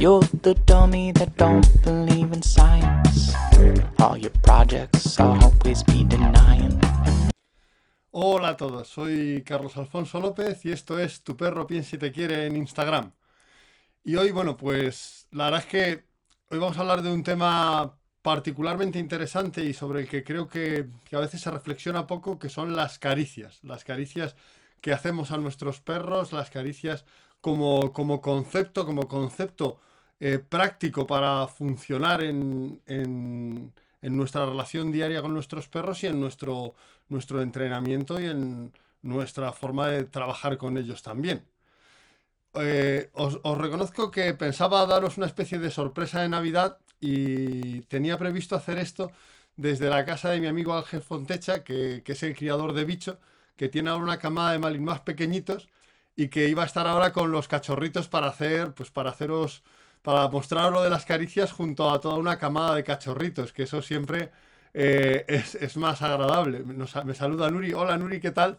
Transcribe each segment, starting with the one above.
You're the dummy that don't believe in science. All your projects always be denying. Hola a todos, soy Carlos Alfonso López y esto es Tu perro piensa y te quiere en Instagram. Y hoy, bueno, pues la verdad es que hoy vamos a hablar de un tema particularmente interesante y sobre el que creo que, que a veces se reflexiona poco, que son las caricias. Las caricias que hacemos a nuestros perros, las caricias como, como concepto, como concepto eh, práctico para funcionar en, en- nuestra relación diaria con nuestros perros y en nuestro, nuestro entrenamiento y en nuestra forma de trabajar con ellos también. Eh, os, os reconozco que pensaba daros una especie de sorpresa de Navidad y tenía previsto hacer esto desde la casa de mi amigo Ángel Fontecha, que, que es el criador de bicho, que tiene ahora una camada de malin más pequeñitos y que iba a estar ahora con los cachorritos para hacer, pues para haceros, para mostraros lo de las caricias junto a toda una camada de cachorritos, que eso siempre eh, es, es más agradable. Nos- me saluda Nuri. Hola Nuri, ¿qué tal?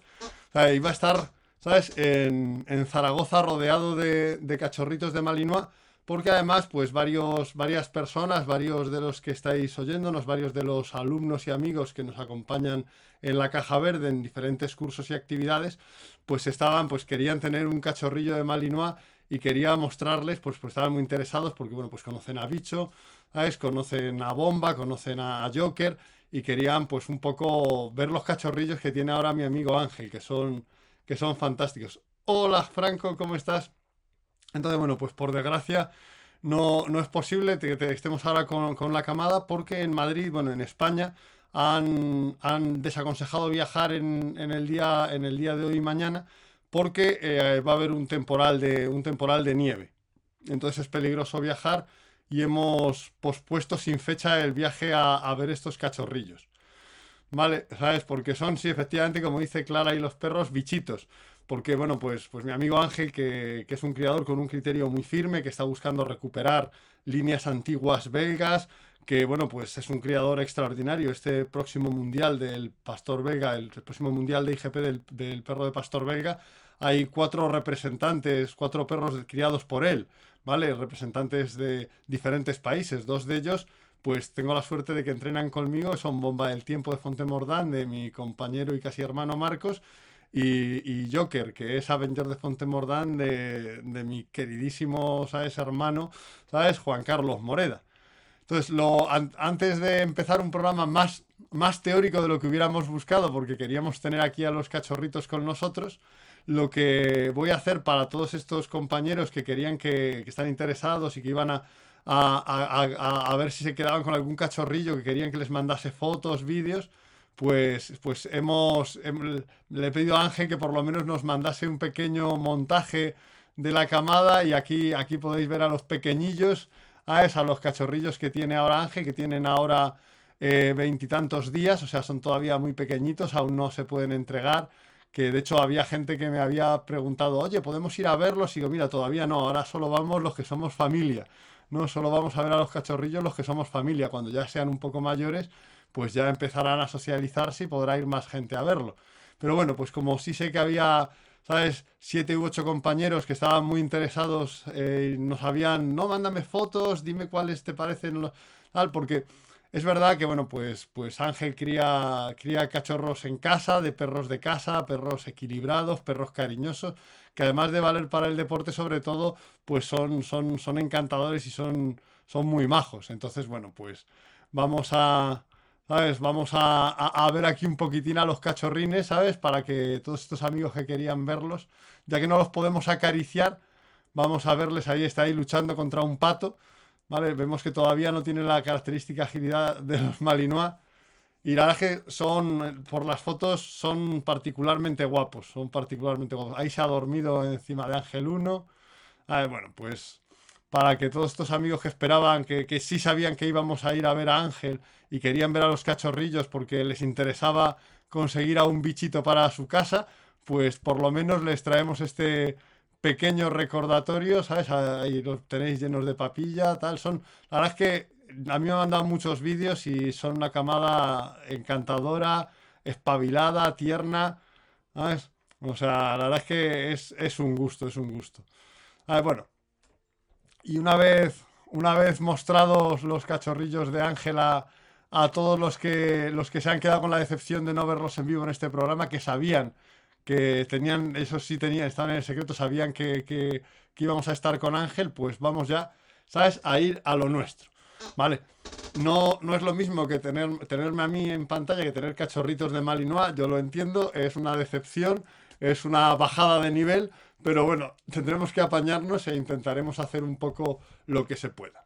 Iba a estar, ¿sabes? En, en Zaragoza rodeado de, de cachorritos de Malinois, porque además, pues varios, varias personas, varios de los que estáis oyéndonos, varios de los alumnos y amigos que nos acompañan en la Caja Verde en diferentes cursos y actividades, pues estaban, pues querían tener un cachorrillo de Malinois y quería mostrarles, pues, pues estaban muy interesados porque, bueno, pues conocen a Bicho, ¿sabes? Conocen a Bomba, conocen a Joker y querían, pues, un poco ver los cachorrillos que tiene ahora mi amigo Ángel, que son, que son fantásticos. Hola, Franco, ¿cómo estás? Entonces, bueno, pues por desgracia no, no es posible que te- estemos ahora con, con la camada porque en Madrid, bueno, en España, han, han desaconsejado viajar en, en el día, en el día de hoy y mañana porque eh, va a haber un temporal de, un temporal de nieve. Entonces es peligroso viajar y hemos pospuesto sin fecha el viaje a, a ver estos cachorrillos. Vale, ¿sabes? Porque son, sí, efectivamente, como dice Clara y los perros, bichitos. Porque, bueno, pues, pues mi amigo Ángel, que, que es un criador con un criterio muy firme, que está buscando recuperar líneas antiguas belgas, que, bueno, pues es un criador extraordinario. Este próximo mundial del pastor belga, el próximo mundial de IGP del, del perro de pastor belga, hay cuatro representantes, cuatro perros criados por él, ¿vale? Representantes de diferentes países. Dos de ellos pues tengo la suerte de que entrenan conmigo, son Bomba del Tiempo de Fontemordán, de mi compañero y casi hermano Marcos, y, Joker, que es Avenger de Fontemordán, de, de mi queridísimo, ¿sabes?, hermano, ¿sabes?, Juan Carlos Moreda. Entonces, lo, an- antes de empezar un programa más, más teórico de lo que hubiéramos buscado, porque queríamos tener aquí a los cachorritos con nosotros, lo que voy a hacer para todos estos compañeros que querían que, que están interesados y que iban a, a, a- a- a ver si se quedaban con algún cachorrillo, que querían que les mandase fotos, vídeos, pues, pues hemos, hem- le he pedido a Ángel que por lo menos nos mandase un pequeño montaje de la camada y aquí, aquí podéis ver a los pequeñillos, a, es, a los cachorrillos que tiene ahora Ángel, que tienen ahora eh, veintitantos días, o sea, son todavía muy pequeñitos, aún no se pueden entregar. Que de hecho había gente que me había preguntado, oye, ¿podemos ir a verlos? Y digo, mira, todavía no, ahora solo vamos los que somos familia. No, solo vamos a ver a los cachorrillos los que somos familia. Cuando ya sean un poco mayores, pues ya empezarán a socializarse y podrá ir más gente a verlo. Pero bueno, pues como sí sé que había, ¿sabes? Siete u ocho compañeros que estaban muy interesados, eh, nos habían, no, mándame fotos, dime cuáles te parecen, tal, porque es verdad que, bueno, pues, pues Ángel cría, cría cachorros en casa, de perros de casa, perros equilibrados, perros cariñosos, que además de valer para el deporte, sobre todo, pues son, son, son encantadores y son, son muy majos. Entonces, bueno, pues vamos a, ¿sabes? Vamos a, a- a ver aquí un poquitín a los cachorrines, ¿sabes? Para que todos estos amigos que querían verlos, ya que no los podemos acariciar, vamos a verles ahí, está ahí luchando contra un pato, ¿vale? Vemos que todavía no tiene la característica agilidad de los Malinois. Y la verdad que son, por las fotos, son particularmente guapos, son particularmente guapos. Ahí se ha dormido encima de Ángel uno Ah, bueno, pues para que todos estos amigos que esperaban, que, que sí sabían que íbamos a ir a ver a Ángel y querían ver a los cachorrillos porque les interesaba conseguir a un bichito para su casa, pues por lo menos les traemos este pequeño recordatorio, ¿sabes? Ahí los tenéis llenos de papilla, tal. Son, la verdad es que a mí me han mandado muchos vídeos y son una camada encantadora, espabilada, tierna, ¿sabes? O sea, la verdad es que es, es un gusto, es un gusto. A ver, bueno, Y una vez, una vez mostrados los cachorrillos de Ángela a todos los que, los que se han quedado con la decepción de no verlos en vivo en este programa, que sabían que tenían, eso sí tenían, estaban en el secreto, sabían que, que, íbamos a estar con Ángel, pues vamos ya, ¿sabes? A ir a lo nuestro. ¿Vale? No, no es lo mismo que tener, tenerme a mí en pantalla que tener cachorritos de Malinois, yo lo entiendo, es una decepción, es una bajada de nivel, pero bueno, tendremos que apañarnos e intentaremos hacer un poco lo que se pueda.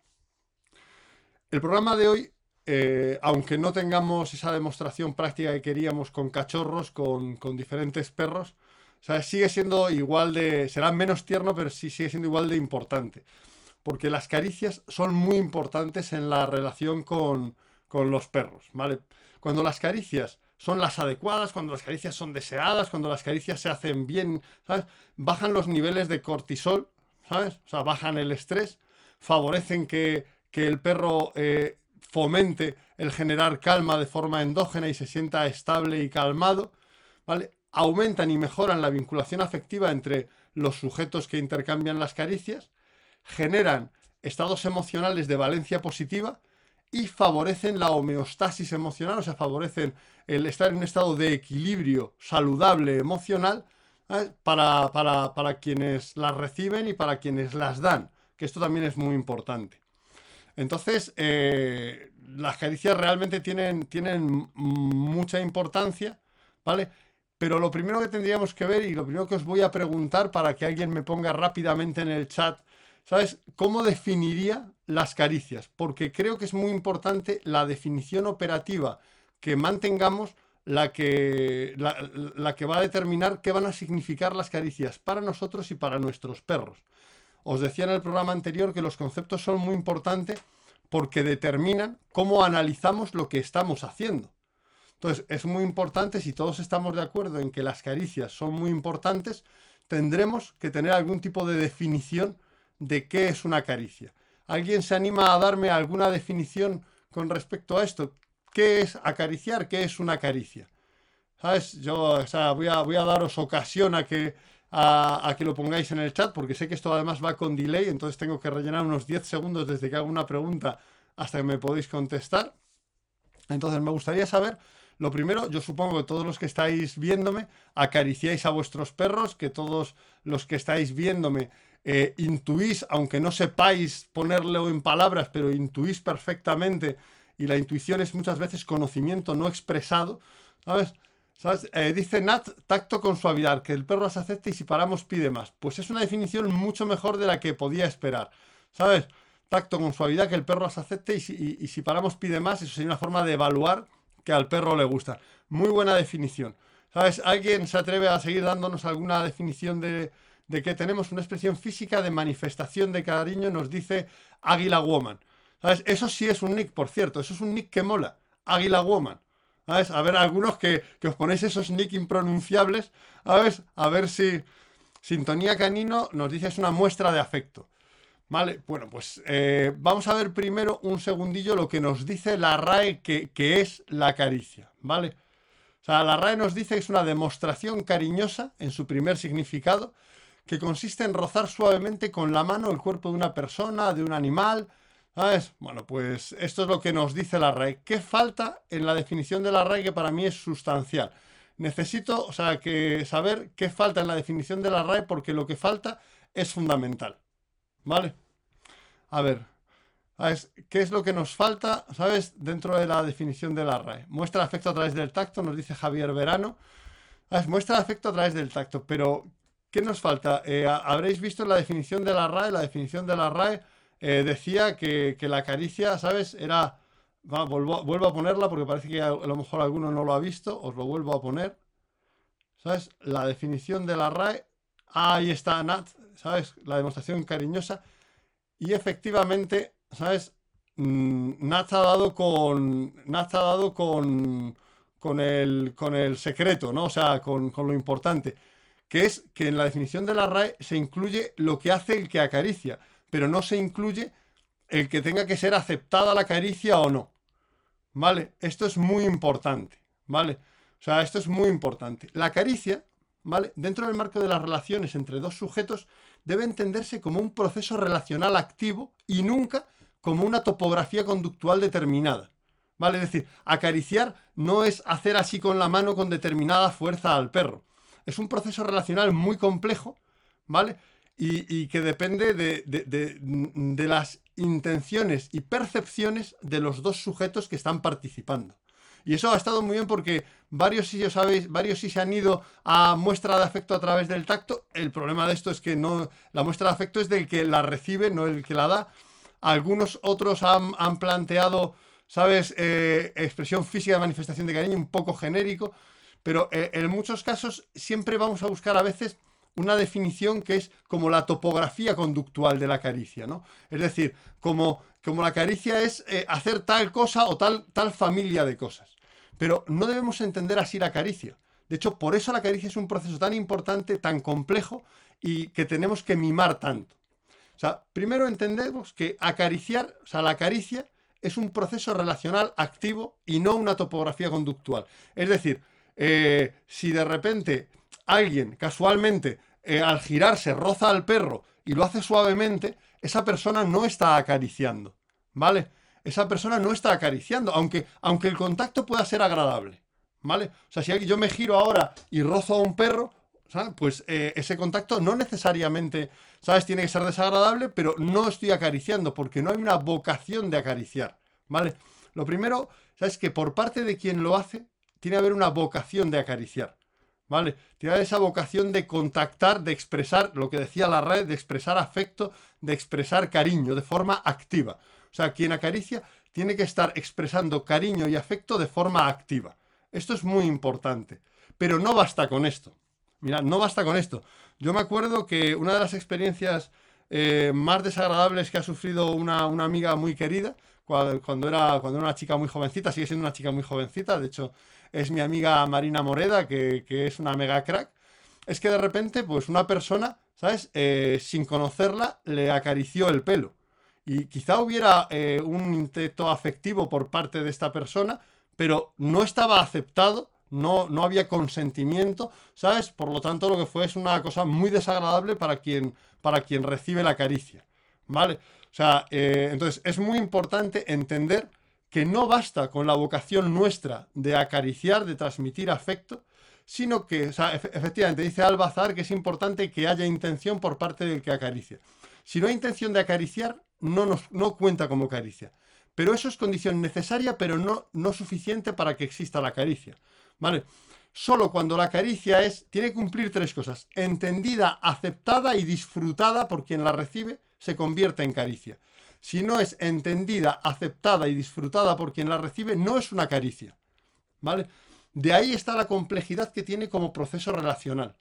El programa de hoy, eh, aunque no tengamos esa demostración práctica que queríamos con cachorros, con, con diferentes perros, sigue siendo igual de. será menos tierno, pero sí sigue siendo igual de importante porque las caricias son muy importantes en la relación con, con los perros, ¿vale? Cuando las caricias son las adecuadas, cuando las caricias son deseadas, cuando las caricias se hacen bien, ¿sabes? Bajan los niveles de cortisol, ¿sabes? O sea, bajan el estrés, favorecen que, que el perro eh, fomente el generar calma de forma endógena y se sienta estable y calmado, ¿vale? Aumentan y mejoran la vinculación afectiva entre los sujetos que intercambian las caricias generan estados emocionales de valencia positiva y favorecen la homeostasis emocional, o sea, favorecen el estar en un estado de equilibrio saludable emocional ¿eh? para, para, para, quienes las reciben y para quienes las dan, que esto también es muy importante. Entonces, eh, las caricias realmente tienen, tienen mucha importancia, ¿vale? Pero lo primero que tendríamos que ver y lo primero que os voy a preguntar para que alguien me ponga rápidamente en el chat ¿Sabes? ¿Cómo definiría las caricias? Porque creo que es muy importante la definición operativa que mantengamos, la que, la, que va a determinar qué van a significar las caricias para nosotros y para nuestros perros. Os decía en el programa anterior que los conceptos son muy importantes porque determinan cómo analizamos lo que estamos haciendo. Entonces, es muy importante, si todos estamos de acuerdo en que las caricias son muy importantes, tendremos que tener algún tipo de definición de qué es una caricia. ¿Alguien se anima a darme alguna definición con respecto a esto? ¿Qué es acariciar? ¿Qué es una caricia? ¿Sabes? Yo voy a daros ocasión a que, a, que lo pongáis en el chat, porque sé que esto además va con delay, entonces tengo que rellenar unos 10 segundos desde que hago una pregunta hasta que me podéis contestar. Entonces me gustaría saber, lo primero, yo supongo que todos los que estáis viéndome acariciáis a vuestros perros, que todos los que estáis viéndome eh, intuís, aunque no sepáis ponerlo en palabras, pero intuís perfectamente, y la intuición es muchas veces conocimiento no expresado, ¿sabes? Eh, dice Nat, tacto con suavidad, que el perro se acepte y si paramos pide más. Pues es una definición mucho mejor de la que podía esperar, ¿sabes? Tacto con suavidad, que el perro se acepte y si, y si paramos pide más, eso sería una forma de evaluar que al perro le gusta. Muy buena definición. ¿Sabes? ¿Alguien se atreve a seguir dándonos alguna definición de, de que tenemos una expresión física de manifestación de cariño, nos dice Águila Woman. ¿Sabes? Eso sí es un nick, por cierto, eso es un nick que mola. Águila Woman. ¿Sabes? A ver, algunos que, os ponéis esos nick impronunciables, ¿sabes? A ver si Sintonía Canino nos dice es una muestra de afecto. Vale, bueno, pues eh, vamos a ver primero un segundillo lo que nos dice la RAE que, que es la caricia, ¿vale? O sea, la RAE nos dice que es una demostración cariñosa en su primer significado, que consiste en rozar suavemente con la mano el cuerpo de una persona, de un animal. ¿Sabes? Bueno, pues esto es lo que nos dice la RAE. ¿Qué falta en la definición de la RAE que para mí es sustancial? Necesito, o sea, saber qué falta en la definición de la RAE porque lo que falta es fundamental. ¿Vale? A ver. ¿qué es lo que nos falta, sabes, dentro de la definición de la RAE? Muestra afecto a través del tacto, nos dice Javier Verano. ¿Sabes? Muestra afecto a través del tacto, pero ¿Qué nos falta? Eh, habréis visto la definición de la RAE. La definición de la RAE eh, decía que, la caricia, ¿sabes? Era. vuelvo, a ponerla porque parece que a, lo mejor alguno no lo ha visto. Os lo vuelvo a poner. ¿Sabes? La definición de la RAE. ahí está Nat, ¿sabes? La demostración cariñosa. Y efectivamente, ¿sabes? Mm, Nat ha dado con. Nat ha dado con. Con el, con el secreto, ¿no? O sea, con, con lo importante que es que en la definición de la RAE se incluye lo que hace el que acaricia, pero no se incluye el que tenga que ser aceptada la caricia o no. ¿Vale? Esto es muy importante, ¿vale? O sea, esto es muy importante. La caricia, ¿vale? Dentro del marco de las relaciones entre dos sujetos, debe entenderse como un proceso relacional activo y nunca como una topografía conductual determinada. ¿Vale? Es decir, acariciar no es hacer así con la mano con determinada fuerza al perro. Es un proceso relacional muy complejo, ¿vale? Y, que depende de, de, las intenciones y percepciones de los dos sujetos que están participando. Y eso ha estado muy bien porque varios sí, sabéis, varios sí se han ido a muestra de afecto a través del tacto. El problema de esto es que no, la muestra de afecto es del que la recibe, no el que la da. Algunos otros han, han planteado ¿sabes? Eh, expresión física de manifestación de cariño, un poco genérico, pero eh, en muchos casos siempre vamos a buscar a veces una definición que es como la topografía conductual de la caricia, ¿no? Es decir, como, como la caricia es eh, hacer tal cosa o tal, tal familia de cosas. Pero no debemos entender así la caricia. De hecho, por eso la caricia es un proceso tan importante, tan complejo y que tenemos que mimar tanto. O sea, primero entendemos que acariciar, o sea, la caricia es un proceso relacional activo y no una topografía conductual. Es decir, eh, si de repente alguien casualmente eh, al girarse roza al perro y lo hace suavemente, esa persona no está acariciando, ¿vale? Esa persona no está acariciando, aunque, aunque el contacto pueda ser agradable, ¿vale? O sea, si yo me giro ahora y rozo a un perro, pues eh, ese contacto no necesariamente, ¿sabes? Tiene que ser desagradable, pero no estoy acariciando porque no hay una vocación de acariciar, ¿vale? Lo primero, ¿sabes? Que por parte de quien lo hace, tiene que haber una vocación de acariciar, ¿vale? Haber esa vocación de contactar, de expresar, lo que decía la red, de expresar afecto, de expresar cariño de forma activa. O sea, quien acaricia tiene que estar expresando cariño y afecto de forma activa. Esto es muy importante. Pero no basta con esto. Mira, no basta con esto. Yo me acuerdo que una de las experiencias eh, más desagradables que ha sufrido una, amiga muy querida, cuando, era, cuando era una chica muy jovencita, sigue siendo una chica muy jovencita, de hecho es mi amiga Marina Moreda, que, es una mega crack, es que de repente, pues una persona, ¿sabes? Eh, sin conocerla, le acarició el pelo. Y quizá hubiera eh, un intento afectivo por parte de esta persona, pero no estaba aceptado no, no había consentimiento, ¿sabes? Por lo tanto, lo que fue es una cosa muy desagradable para quien, para quien recibe la caricia, ¿vale? O sea, eh, entonces es muy importante entender que no basta con la vocación nuestra de acariciar, de transmitir afecto, sino que, efectivamente, dice Albazar que es importante que haya intención por parte del que acaricia. Si no hay intención de acariciar, no, no cuenta como caricia. Pero eso es condición necesaria, pero no, no suficiente para que exista la caricia. ¿vale? Solo cuando la caricia es, tiene que cumplir tres cosas. Entendida, aceptada y disfrutada por quien la recibe, se convierte en caricia. Si no es entendida, aceptada y disfrutada por quien la recibe, no es una caricia. ¿Vale? De ahí está la complejidad que tiene como proceso relacional.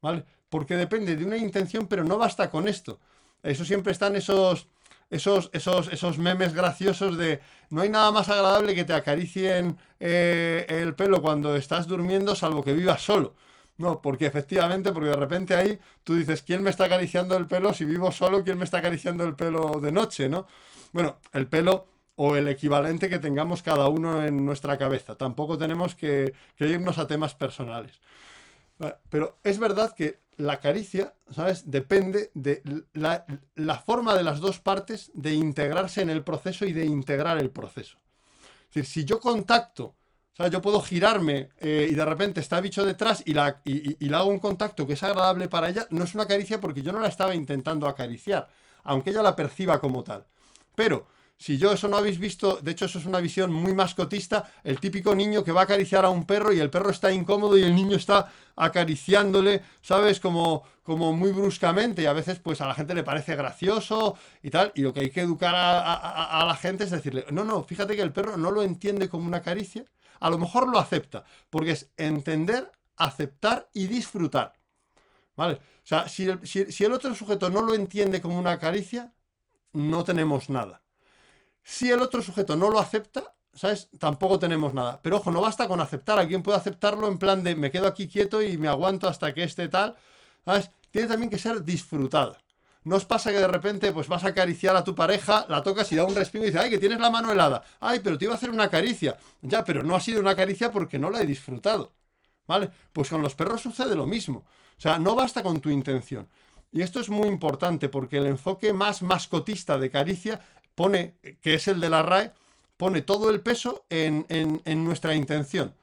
¿Vale? Porque depende de una intención, pero no basta con esto. Eso siempre están esos, esos, esos, esos memes graciosos de no hay nada más agradable que te acaricien eh, el pelo cuando estás durmiendo, salvo que vivas solo. No, porque efectivamente, porque de repente ahí tú dices, ¿quién me está acariciando el pelo? Si vivo solo, ¿quién me está acariciando el pelo de noche? ¿no? Bueno, el pelo o el equivalente que tengamos cada uno en nuestra cabeza. Tampoco tenemos que irnos a temas personales. Pero es verdad que la caricia, ¿sabes? Depende de la, forma de las dos partes de integrarse en el proceso y de integrar el proceso. Es decir, si yo contacto, o sea, yo puedo girarme eh, y de repente está bicho detrás y, la, y, le hago un contacto que es agradable para ella, no es una caricia porque yo no la estaba intentando acariciar, aunque ella la perciba como tal. Pero si yo eso no habéis visto, de hecho eso es una visión muy mascotista, el típico niño que va a acariciar a un perro y el perro está incómodo y el niño está acariciándole, ¿sabes? Como, como muy bruscamente y a veces pues a la gente le parece gracioso y tal, y lo que hay que educar a, la gente es decirle, no, no, fíjate que el perro no lo entiende como una caricia, a lo mejor lo acepta, porque es entender, aceptar y disfrutar. ¿Vale? O sea, si el otro sujeto no lo entiende como una caricia, no tenemos nada. Si el otro sujeto no lo acepta, ¿sabes? Tampoco tenemos nada. Pero ojo, no basta con aceptar. Alguien puede aceptarlo en plan de me quedo aquí quieto y me aguanto hasta que esté tal. ¿Sabes? Tiene también que ser disfrutada. No os pasa que de repente pues vas a acariciar a tu pareja, la tocas y da un respiro y dice, ay, que tienes la mano helada. Ay, pero te iba a hacer una caricia. Ya, pero no ha sido una caricia porque no la he disfrutado. ¿Vale? Pues con los perros sucede lo mismo. O sea, no basta con tu intención. Y esto es muy importante porque el enfoque más mascotista de caricia pone, que es el de la RAE, pone todo el peso en, en nuestra intención.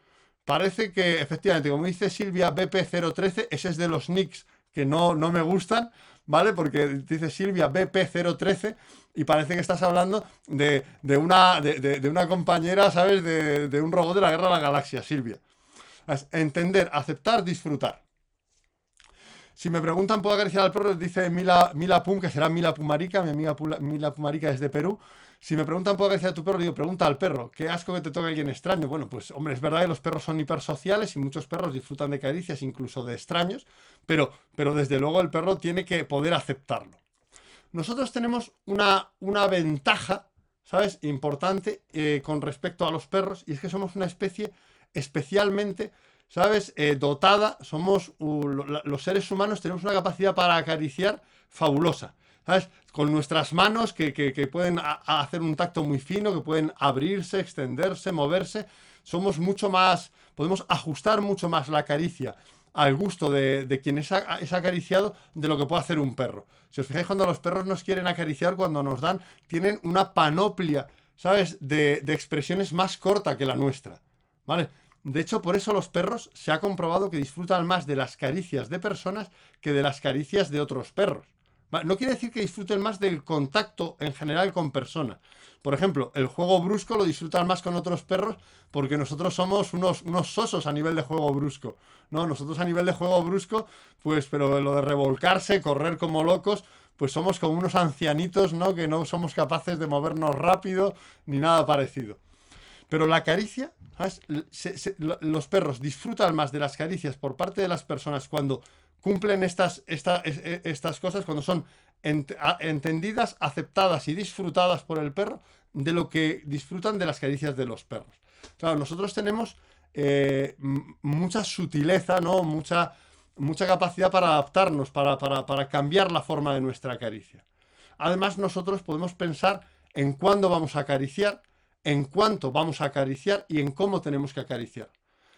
Parece que, efectivamente, como dice Silvia BP013, ese es de los nicks que no, no me gustan, ¿vale? Porque dice Silvia BP013 y parece que estás hablando de, una, de, una compañera, ¿sabes? De, un robot de la Guerra de la Galaxia, Silvia. entender, aceptar, disfrutar. Si me preguntan, ¿puedo acariciar al perro? Dice Mila, Mila Pum, que será Mila Pumarica, mi amiga Mila Pumarica es de Perú. Si me preguntan, ¿puedo acariciar a tu perro? Digo, pregunta al perro. Qué asco que te toque alguien extraño. Bueno, pues hombre, es verdad que los perros son hipersociales y muchos perros disfrutan de caricias, incluso de extraños, pero, pero desde luego el perro tiene que poder aceptarlo. Nosotros tenemos una, una ventaja, ¿sabes? Importante eh, con respecto a los perros y es que somos una especie especialmente ¿sabes? Eh, dotada, somos los seres humanos, tenemos una capacidad para acariciar fabulosa. ¿Sabes? Con nuestras manos que, pueden hacer un tacto muy fino, que pueden abrirse, extenderse, moverse, somos mucho más, podemos ajustar mucho más la caricia al gusto de, quien es, acariciado de lo que puede hacer un perro. Si os fijáis, cuando los perros nos quieren acariciar, cuando nos dan, tienen una panoplia, ¿sabes?, de, de expresiones más corta que la nuestra. ¿Vale? De hecho, por eso los perros se ha comprobado que disfrutan más de las caricias de personas que de las caricias de otros perros. No quiere decir que disfruten más del contacto en general con personas. Por ejemplo, el juego brusco lo disfrutan más con otros perros porque nosotros somos unos, unos sosos a nivel de juego brusco. No, nosotros a nivel de juego brusco, pues, pero lo de revolcarse, correr como locos, pues somos como unos ancianitos, ¿no? Que no somos capaces de movernos rápido ni nada parecido. Pero la caricia, los perros disfrutan más de las caricias por parte de las personas cuando cumplen estas, e, estas cosas, cuando son entendidas, aceptadas y disfrutadas por el perro, de lo que disfrutan de las caricias de los perros. Claro, nosotros tenemos eh, mucha sutileza, ¿no? Mucha, mucha capacidad para adaptarnos, para, para cambiar la forma de nuestra caricia. Además, nosotros podemos pensar en cuándo vamos a acariciar, en cuánto vamos a acariciar y en cómo tenemos que acariciar.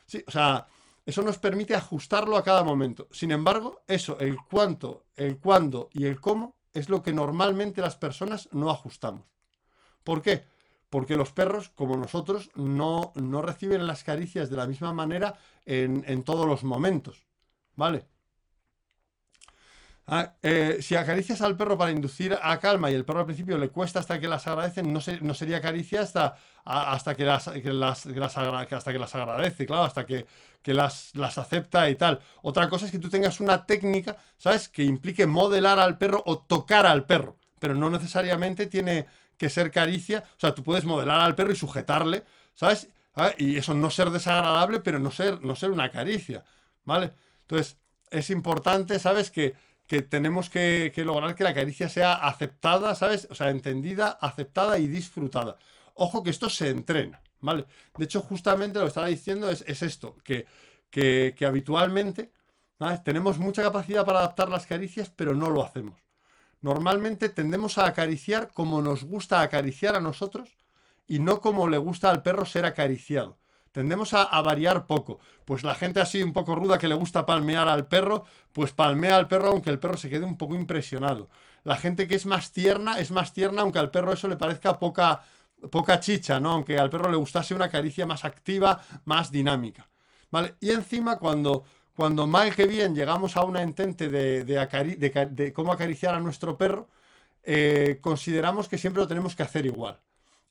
Sí, o sea, eso nos permite ajustarlo a cada momento. Sin embargo, eso, el cuánto, el cuándo y el cómo, es lo que normalmente las personas no ajustamos. ¿Por qué? Porque los perros, como nosotros, no, no reciben las caricias de la misma manera en, en todos los momentos. ¿Vale? Ah, eh, si acaricias al perro para inducir a calma y el perro al principio le cuesta hasta que las agradecen, no, no sería caricia hasta, hasta, que las, hasta que las agradece, claro, hasta que, las, las acepta y tal. Otra cosa es que tú tengas una técnica, ¿sabes? Que implique modelar al perro o tocar al perro, pero no necesariamente tiene que ser caricia. O sea, tú puedes modelar al perro y sujetarle, ¿sabes? Ah, y eso no ser desagradable, pero no ser, no ser una caricia, ¿vale? Entonces, es importante, ¿sabes? Que que tenemos que, lograr que la caricia sea aceptada, ¿sabes? O sea, entendida, aceptada y disfrutada. Ojo que esto se entrena, ¿vale? De hecho, justamente lo que estaba diciendo es, esto, que, que, habitualmente tenemos mucha capacidad para adaptar las caricias, pero no lo hacemos. Normalmente tendemos a acariciar como nos gusta acariciar a nosotros y no como le gusta al perro ser acariciado tendemos a, variar poco. Pues la gente así un poco ruda que le gusta palmear al perro, pues palmea al perro aunque el perro se quede un poco impresionado. La gente que es más tierna, es más tierna aunque al perro eso le parezca poca, poca chicha, ¿no? Aunque al perro le gustase una caricia más activa, más dinámica. ¿Vale? Y encima cuando, cuando mal que bien llegamos a una entente de, de, cómo acariciar a nuestro perro, eh, consideramos que siempre lo tenemos que hacer igual.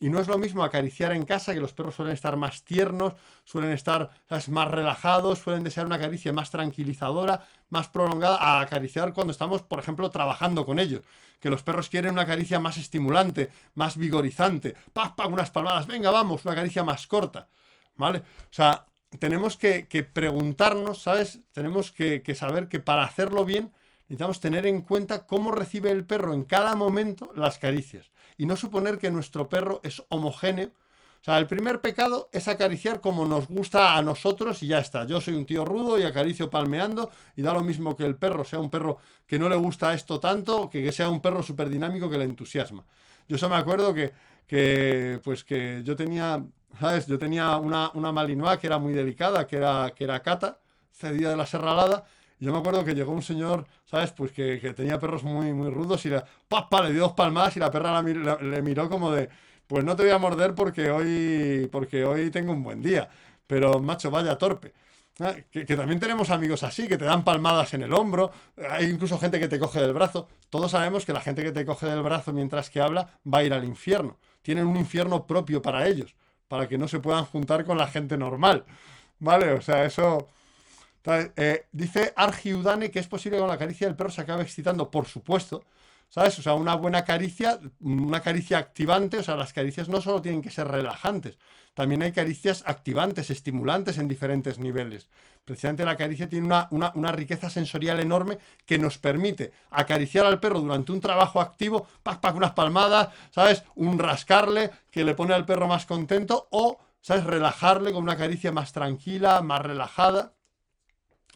Y no es lo mismo acariciar en casa, que los perros suelen estar más tiernos, suelen estar más relajados, suelen desear una caricia más tranquilizadora, más prolongada, a acariciar cuando estamos, por ejemplo, trabajando con ellos. Que los perros quieren una caricia más estimulante, más vigorizante. ¡Pah, pah! Unas palmadas. Venga, vamos, una caricia más corta. ¿Vale? O sea, tenemos que, preguntarnos, ¿sabes? Tenemos que, que saber que para hacerlo bien necesitamos tener en cuenta cómo recibe el perro en cada momento las caricias y no suponer que nuestro perro es homogéneo. O sea, el primer pecado es acariciar como nos gusta a nosotros y ya está. Yo soy un tío rudo y acaricio palmeando y da lo mismo que el perro sea un perro que no le gusta esto tanto que sea un perro súper dinámico que le entusiasma. Yo solo me acuerdo que, que, pues que yo tenía, ¿sabes? Yo tenía una, una Malinois que era muy delicada, que era, que era Cata, cedida de la serralada, yo me acuerdo que llegó un señor, ¿sabes? Pues que, que tenía perros muy, muy rudos y la, ¡papa! le dio dos palmadas y la perra le miró como de, pues no te voy a morder porque hoy, porque hoy tengo un buen día. Pero, macho, vaya torpe. Ah, Que, que también tenemos amigos así, que te dan palmadas en el hombro, hay incluso gente que te coge del brazo. Todos sabemos que la gente que te coge del brazo mientras que habla va a ir al infierno. Tienen un infierno propio para ellos, para que no se puedan juntar con la gente normal. ¿Vale? O sea, eso... Eh, dice Argiudane que es posible que con la caricia del perro se acabe excitando, por supuesto. ¿Sabes? O sea, una buena caricia, una caricia activante, o sea, las caricias no solo tienen que ser relajantes, también hay caricias activantes, estimulantes en diferentes niveles. Precisamente la caricia tiene una, una- una riqueza sensorial enorme que nos permite acariciar al perro durante un trabajo activo, pac, pac, unas palmadas, ¿sabes? Un rascarle que le pone al perro más contento o, ¿sabes? Relajarle con una caricia más tranquila, más relajada.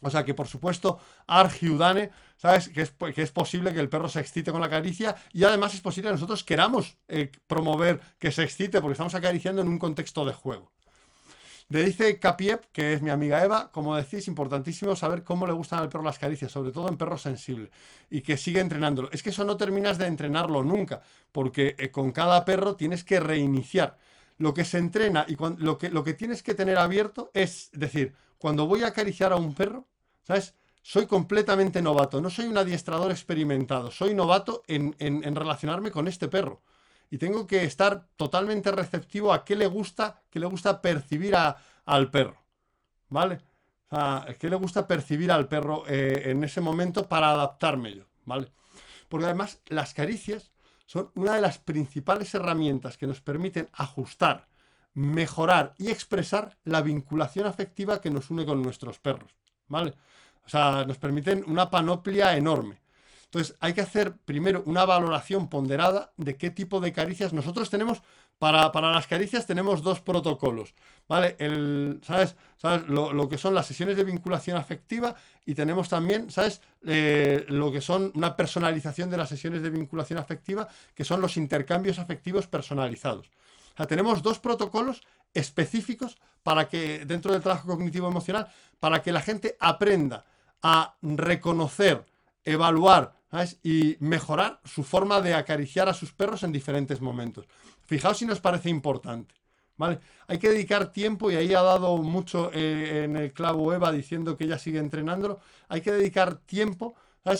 O sea que, por supuesto, Argiudane, ¿sabes? Que es, que es posible que el perro se excite con la caricia y además es posible que nosotros queramos eh, promover que se excite porque estamos acariciando en un contexto de juego. Le dice Capiep, que es mi amiga Eva, como decís, importantísimo saber cómo le gustan al perro las caricias, sobre todo en perros sensibles, y que sigue entrenándolo. Es que eso no terminas de entrenarlo nunca, porque eh, con cada perro tienes que reiniciar. Lo que se entrena y lo, que, lo que tienes que tener abierto es decir, cuando voy a acariciar a un perro, ¿sabes? Soy completamente novato, no soy un adiestrador experimentado, soy novato en, en- relacionarme con este perro. Y tengo que estar totalmente receptivo a qué le gusta, qué le gusta percibir a- al perro. ¿Vale? Qué le gusta percibir al perro eh, en ese momento para adaptarme yo. ¿Vale? Porque además las caricias son una de las principales herramientas que nos permiten ajustar, mejorar y expresar la vinculación afectiva que nos une con nuestros perros. ¿Vale? O sea, nos permiten una panoplia enorme. Entonces, hay que hacer primero una valoración ponderada de qué tipo de caricias nosotros tenemos. Para, para las caricias tenemos dos protocolos, ¿vale? El, ¿Sabes? ¿Sabes? Lo, que son las sesiones de vinculación afectiva y tenemos también, ¿sabes? Eh, lo que son una personalización de las sesiones de vinculación afectiva, que son los intercambios afectivos personalizados. Tenemos dos protocolos específicos para que, dentro del trabajo cognitivo emocional, para que la gente aprenda a reconocer, evaluar y mejorar su forma de acariciar a sus perros en diferentes momentos. Fijaos si nos parece importante. ¿Vale? Hay que dedicar tiempo, y ahí ha dado mucho eh, en el clavo Eva diciendo que ella sigue entrenándolo. Hay que dedicar tiempo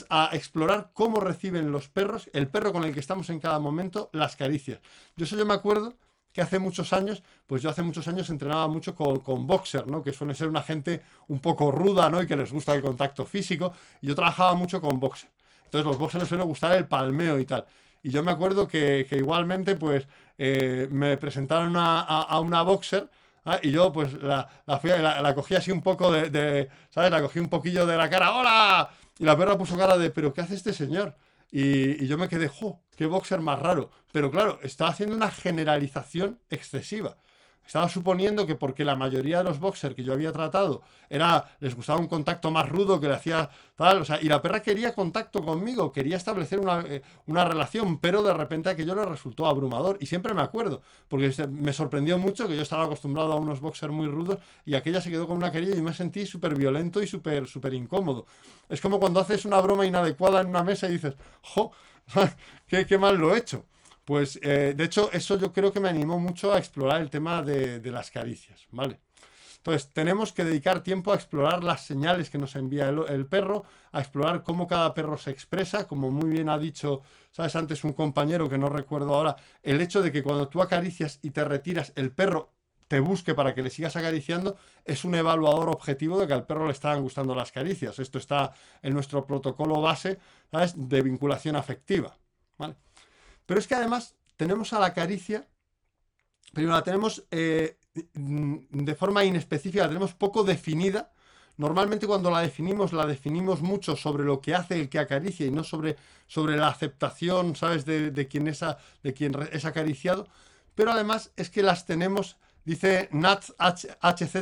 a explorar cómo reciben los perros, el perro con el que estamos en cada momento, las caricias. Yo eso yo me acuerdo que hace muchos años, pues yo hace muchos años entrenaba mucho con, con boxer, ¿no? Que suele ser una gente un poco ruda, ¿no? Y que les gusta el contacto físico. Y yo trabajaba mucho con boxer. Entonces los boxers les suele gustar el palmeo y tal. Y yo me acuerdo que, igualmente, pues, eh, me presentaron a, a- a una boxer ¿ah? y yo, pues, la, la, fui- la- la cogí así un poco de, de- ¿sabes? La cogí un poquillo de la cara, ¡hola! Y la perra puso cara de, ¿pero qué hace este señor? Y, yo me quedé, ¡jo! ¡Qué boxer más raro! Pero claro, estaba haciendo una generalización excesiva. Estaba suponiendo que porque la mayoría de los boxers que yo había tratado era, les gustaba un contacto más rudo que le hacía tal, o sea, y la perra quería contacto conmigo, quería establecer una, eh, una relación, pero de repente aquello le resultó abrumador. Y siempre me acuerdo, porque me sorprendió mucho que yo estaba acostumbrado a unos boxers muy rudos y aquella se quedó con una querida y me sentí súper violento y súper súper incómodo. Es como cuando haces una broma inadecuada en una mesa y dices, ¡jo! qué, qué mal lo he hecho! Pues eh, de hecho eso yo creo que me animó mucho a explorar el tema de, las caricias, ¿vale? Entonces tenemos que dedicar tiempo a explorar las señales que nos envía el, el perro, a explorar cómo cada perro se expresa, como muy bien ha dicho, sabes, antes un compañero que no recuerdo ahora, el hecho de que cuando tú acaricias y te retiras, el perro te busque para que le sigas acariciando, es un evaluador objetivo de que al perro le están gustando las caricias. Esto está en nuestro protocolo base, ¿sabes? De vinculación afectiva, ¿vale? Pero es que además tenemos a la caricia, pero la tenemos eh, de forma inespecífica, la tenemos poco definida. Normalmente cuando la definimos, la definimos mucho sobre lo que hace el que acaricia y no sobre, sobre la aceptación, ¿sabes?, de, de de quien es acariciado. Pero además es que las tenemos Dice Nats HZ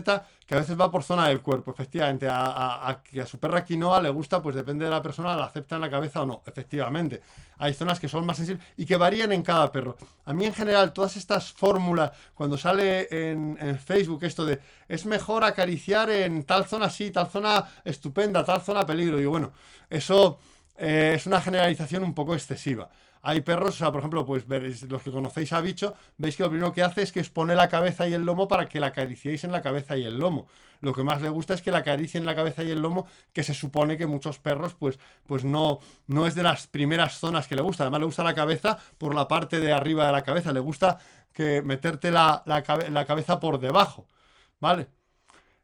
que a veces va por zona del cuerpo, efectivamente. A, que a su perra quinoa le gusta, pues depende de la persona, la acepta en la cabeza o no, efectivamente. Hay zonas que son más sensibles y que varían en cada perro. A mí en general, todas estas fórmulas, cuando sale en, Facebook esto de es mejor acariciar en tal zona sí, tal zona estupenda, tal zona peligro, y bueno, eso eh, es una generalización un poco excesiva. Hay perros, o sea, por ejemplo, pues veréis, los que conocéis a Bicho, veis que lo primero que hace es que os pone la cabeza y el lomo para que la acariciéis en la cabeza y el lomo. Lo que más le gusta es que la acaricie en la cabeza y el lomo, que se supone que muchos perros, pues, pues no, no es de las primeras zonas que le gusta. Además, le gusta la cabeza por la parte de arriba de la cabeza. Le gusta que meterte la, la, cabeza por debajo. ¿Vale?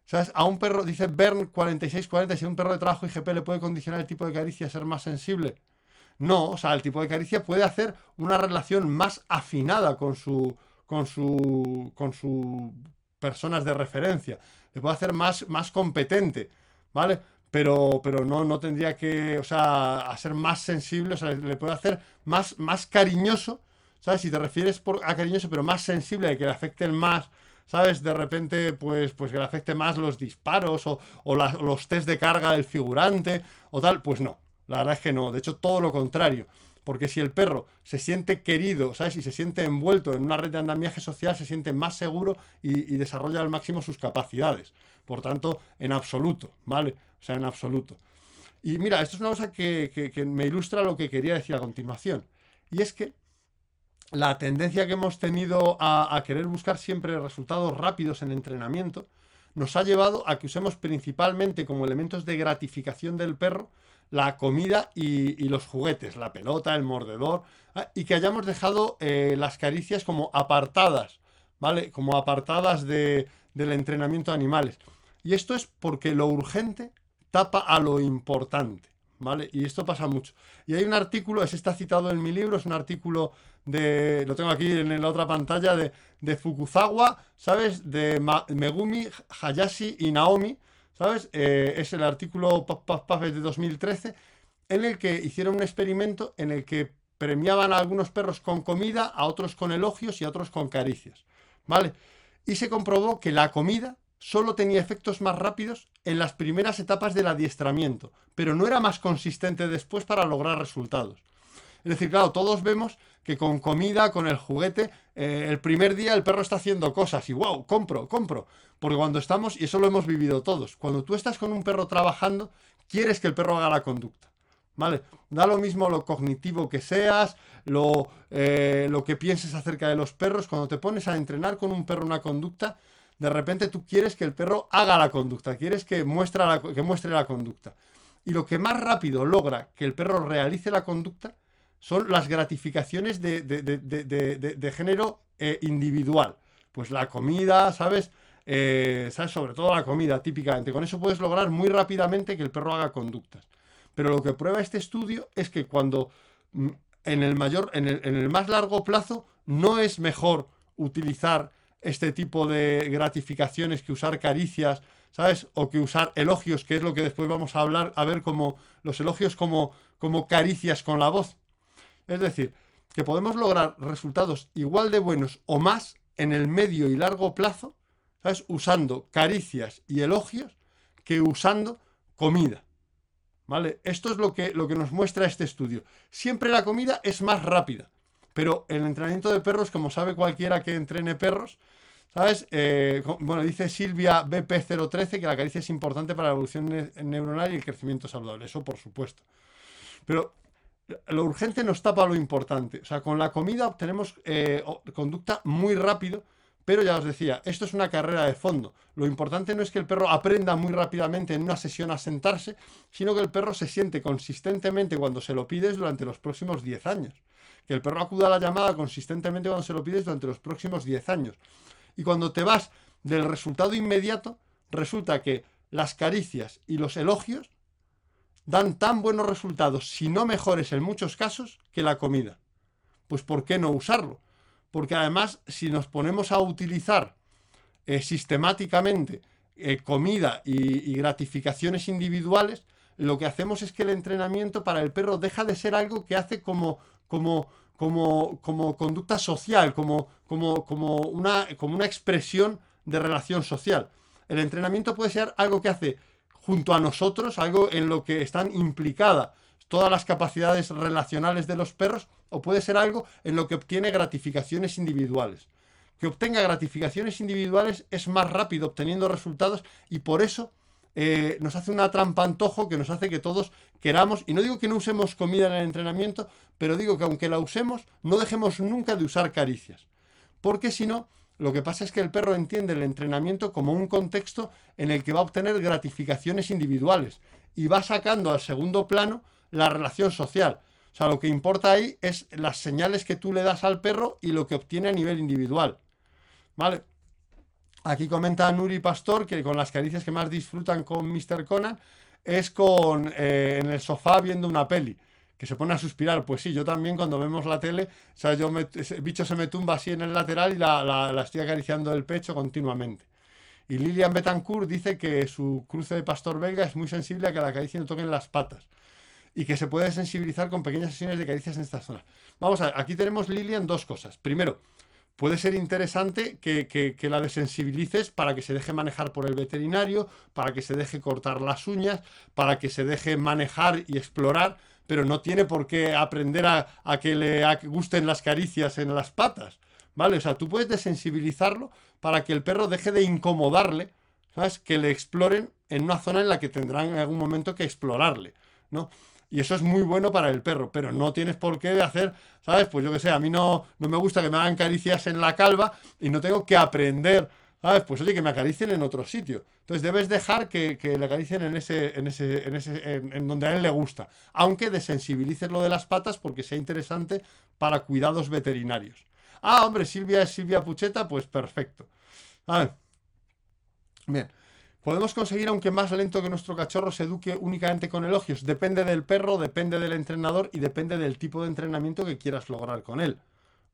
¿Sabes? A un perro, dice Bern 4640, si un perro de trabajo IGP le puede condicionar el tipo de caricia a ser más sensible. No, o sea, el tipo de caricia puede hacer una relación más afinada con su. con su. con su personas de referencia. Le puede hacer más, más competente. ¿Vale? Pero, pero no, no tendría que. O sea, a ser más sensible. O sea, le, puede hacer más, más cariñoso. ¿Sabes? Si te refieres por, a cariñoso, pero más sensible, de que le afecten más. ¿sabes? De repente, pues, pues que le afecte más los disparos o, o los test de carga del figurante o tal, pues no. La verdad es que no, de hecho todo lo contrario. Porque si el perro se siente querido, ¿sabes? Y se siente envuelto en una red de andamiaje social, se siente más seguro y, desarrolla al máximo sus capacidades. Por tanto, en absoluto, ¿vale? O sea, en absoluto. Y mira, esto es una cosa que, me ilustra lo que quería decir a continuación. Y es que la tendencia que hemos tenido a, a querer buscar siempre resultados rápidos en entrenamiento nos ha llevado a que usemos principalmente como elementos de gratificación del perro la comida y, los juguetes, la pelota, el mordedor, ah, y que hayamos dejado eh, las caricias como apartadas, ¿vale? Como apartadas de, del entrenamiento de animales. Y esto es porque lo urgente tapa a lo importante, ¿vale? Y esto pasa mucho. Y hay un artículo, ese está citado en mi libro, es un artículo de, lo tengo aquí en la otra pantalla, de, de Fukuzawa, ¿sabes? De Megumi, Hayashi y Naomi, ¿sabes? Eh, es el artículo PAF de 2013 en el que hicieron un experimento en el que premiaban a algunos perros con comida, a otros con elogios y a otros con caricias, ¿vale? Y se comprobó que la comida solo tenía efectos más rápidos en las primeras etapas del adiestramiento, pero no era más consistente después para lograr resultados. Es decir, claro, todos vemos que con comida, con el juguete, eh, el primer día el perro está haciendo cosas y wow, compro, compro. Porque cuando estamos, y eso lo hemos vivido todos, cuando tú estás con un perro trabajando, quieres que el perro haga la conducta. ¿Vale? Da lo mismo lo cognitivo que seas, lo, eh, lo que pienses acerca de los perros. Cuando te pones a entrenar con un perro una conducta, de repente tú quieres que el perro haga la conducta, quieres que, muestra que muestre la conducta. Y lo que más rápido logra que el perro realice la conducta son las gratificaciones de, género eh, individual. Pues la comida, ¿sabes? Eh, ¿Sabes? Sobre todo la comida, típicamente. Con eso puedes lograr muy rápidamente que el perro haga conductas. Pero lo que prueba este estudio es que cuando mm, en el mayor, en el, en el más largo plazo, no es mejor utilizar este tipo de gratificaciones que usar caricias, ¿sabes? O que usar elogios, que es lo que después vamos a hablar, a ver como los elogios como, como caricias con la voz. Es decir, que podemos lograr resultados igual de buenos o más en el medio y largo plazo, ¿sabes? Usando caricias y elogios que usando comida. ¿Vale? Esto es lo que, lo que nos muestra este estudio. Siempre la comida es más rápida, pero el entrenamiento de perros, como sabe cualquiera que entrene perros, ¿sabes? Eh, bueno, dice Silvia BP013 que la caricia es importante para la evolución neuronal y el crecimiento saludable. Eso por supuesto. Pero lo urgente nos tapa lo importante. O sea, con la comida obtenemos eh, conducta muy rápido, pero ya os decía, esto es una carrera de fondo. Lo importante no es que el perro aprenda muy rápidamente en una sesión a sentarse, sino que el perro se siente consistentemente cuando se lo pides durante los próximos 10 años. Que el perro acuda a la llamada consistentemente cuando se lo pides durante los próximos 10 años. Y cuando te vas del resultado inmediato, resulta que las caricias y los elogios dan tan buenos resultados, si no mejores en muchos casos, que la comida. Pues ¿por qué no usarlo? Porque además, si nos ponemos a utilizar eh, sistemáticamente eh, comida y, gratificaciones individuales, lo que hacemos es que el entrenamiento para el perro deja de ser algo que hace como, como, como, como conducta social, como, como, como, una, como una expresión de relación social. El entrenamiento puede ser algo que hace junto a nosotros, algo en lo que están implicadas todas las capacidades relacionales de los perros, o puede ser algo en lo que obtiene gratificaciones individuales. Que obtenga gratificaciones individuales es más rápido obteniendo resultados y por eso eh, nos hace una trampa antojo que nos hace que todos queramos, y no digo que no usemos comida en el entrenamiento, pero digo que aunque la usemos, no dejemos nunca de usar caricias. Porque si no, lo que pasa es que el perro entiende el entrenamiento como un contexto en el que va a obtener gratificaciones individuales y va sacando al segundo plano la relación social. O sea, lo que importa ahí es las señales que tú le das al perro y lo que obtiene a nivel individual. ¿Vale? Aquí comenta Nuri Pastor que con las caricias que más disfrutan con Mr. Conan es con eh, en el sofá viendo una peli que se pone a suspirar. Pues sí, yo también cuando vemos la tele, o sea, yo el bicho se me tumba así en el lateral y la, la, estoy acariciando el pecho continuamente. Y Lilian Betancourt dice que su cruce de pastor belga es muy sensible a que la acaricia no toquen las patas y que se puede sensibilizar con pequeñas sesiones de caricias en esta zona. Vamos a ver, aquí tenemos Lilian dos cosas. Primero, puede ser interesante que, la desensibilices para que se deje manejar por el veterinario, para que se deje cortar las uñas, para que se deje manejar y explorar, pero no tiene por qué aprender a, que le gusten las caricias en las patas, ¿vale? O sea, tú puedes desensibilizarlo para que el perro deje de incomodarle, ¿sabes? Que le exploren en una zona en la que tendrán en algún momento que explorarle, ¿no? y eso es muy bueno para el perro, pero no tienes por qué hacer, ¿sabes? Pues yo que sé, a mí no, no me gusta que me hagan caricias en la calva y no tengo que aprender, ¿sabes? Pues oye, que me acaricien en otro sitio. Entonces debes dejar que, le acaricien en ese, en ese, en ese, en, donde a él le gusta, aunque desensibilices lo de las patas porque sea interesante para cuidados veterinarios. Ah, hombre, Silvia es Silvia Pucheta, pues perfecto. ver. Bien. Podemos conseguir, aunque más lento que nuestro cachorro, se eduque únicamente con elogios. Depende del perro, depende del entrenador y depende del tipo de entrenamiento que quieras lograr con él.